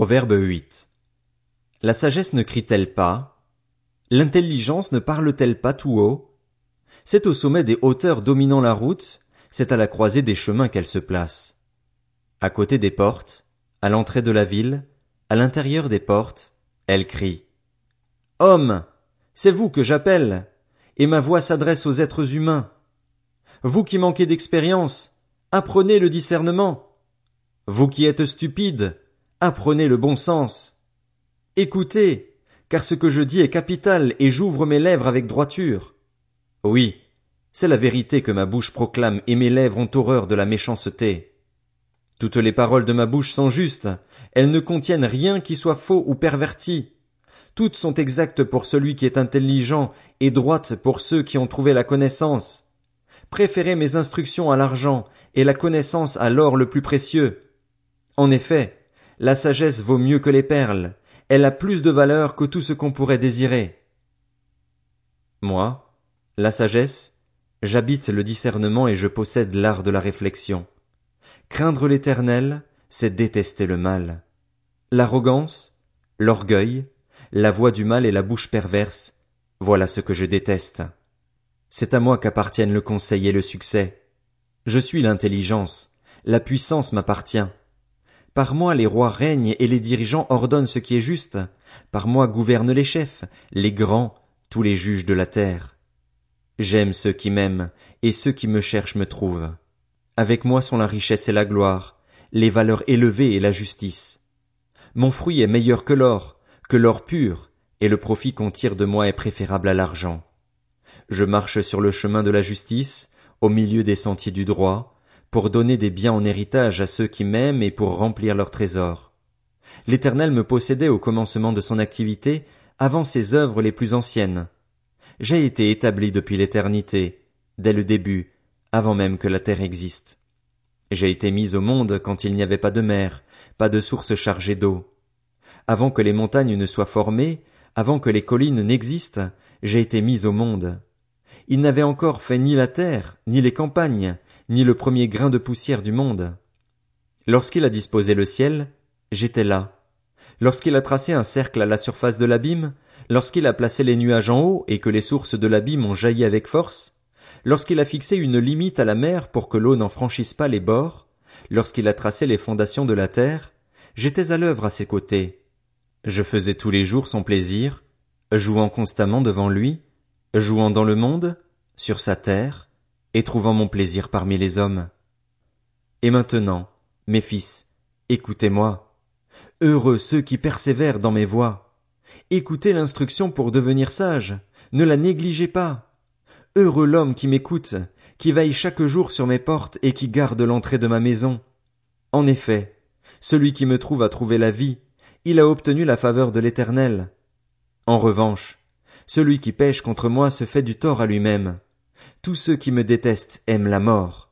Proverbe 8. La sagesse ne crie-t-elle pas? L'intelligence ne parle-t-elle pas tout haut? C'est au sommet des hauteurs dominant la route, c'est à la croisée des chemins qu'elle se place. À côté des portes, à l'entrée de la ville, à l'intérieur des portes, elle crie. Homme, c'est vous que j'appelle, et ma voix s'adresse aux êtres humains. Vous qui manquez d'expérience, apprenez le discernement. Vous qui êtes stupides, apprenez le bon sens. Écoutez, car ce que je dis est capital et j'ouvre mes lèvres avec droiture. Oui, c'est la vérité que ma bouche proclame et mes lèvres ont horreur de la méchanceté. Toutes les paroles de ma bouche sont justes, elles ne contiennent rien qui soit faux ou perverti. Toutes sont exactes pour celui qui est intelligent et droites pour ceux qui ont trouvé la connaissance. Préférez mes instructions à l'argent et la connaissance à l'or le plus précieux. En effet, la sagesse vaut mieux que les perles, elle a plus de valeur que tout ce qu'on pourrait désirer. Moi, la sagesse, j'habite le discernement et je possède l'art de la réflexion. Craindre l'éternel, c'est détester le mal. L'arrogance, l'orgueil, la voix du mal et la bouche perverse, voilà ce que je déteste. C'est à moi qu'appartiennent le conseil et le succès. Je suis l'intelligence, la puissance m'appartient. Par moi les rois règnent et les dirigeants ordonnent ce qui est juste. Par moi gouvernent les chefs, les grands, tous les juges de la terre. J'aime ceux qui m'aiment, et ceux qui me cherchent me trouvent. Avec moi sont la richesse et la gloire, les valeurs élevées et la justice. Mon fruit est meilleur que l'or, que l'or pur, et le profit qu'on tire de moi est préférable à l'argent. Je marche sur le chemin de la justice, au milieu des sentiers du droit, pour donner des biens en héritage à ceux qui m'aiment et pour remplir leurs trésors. L'Éternel me possédait au commencement de son activité, avant ses œuvres les plus anciennes. J'ai été établi depuis l'éternité, dès le début, avant même que la terre existe. J'ai été mis au monde quand il n'y avait pas de mer, pas de source chargée d'eau. Avant que les montagnes ne soient formées, avant que les collines n'existent, j'ai été mis au monde. Il n'avait encore fait ni la terre, ni les campagnes, ni le premier grain de poussière du monde. Lorsqu'il a disposé le ciel, j'étais là. Lorsqu'il a tracé un cercle à la surface de l'abîme, lorsqu'il a placé les nuages en haut et que les sources de l'abîme ont jailli avec force, lorsqu'il a fixé une limite à la mer pour que l'eau n'en franchisse pas les bords, lorsqu'il a tracé les fondations de la terre, j'étais à l'œuvre à ses côtés. Je faisais tous les jours son plaisir, jouant constamment devant lui, jouant dans le monde, sur sa terre, et trouvant mon plaisir parmi les hommes. Et maintenant, mes fils, écoutez-moi. Heureux ceux qui persévèrent dans mes voies. Écoutez l'instruction pour devenir sage, ne la négligez pas. Heureux l'homme qui m'écoute, qui veille chaque jour sur mes portes et qui garde l'entrée de ma maison. En effet, celui qui me trouve a trouvé la vie, il a obtenu la faveur de l'Éternel. En revanche, celui qui pêche contre moi se fait du tort à lui-même. Tous ceux qui me détestent aiment la mort.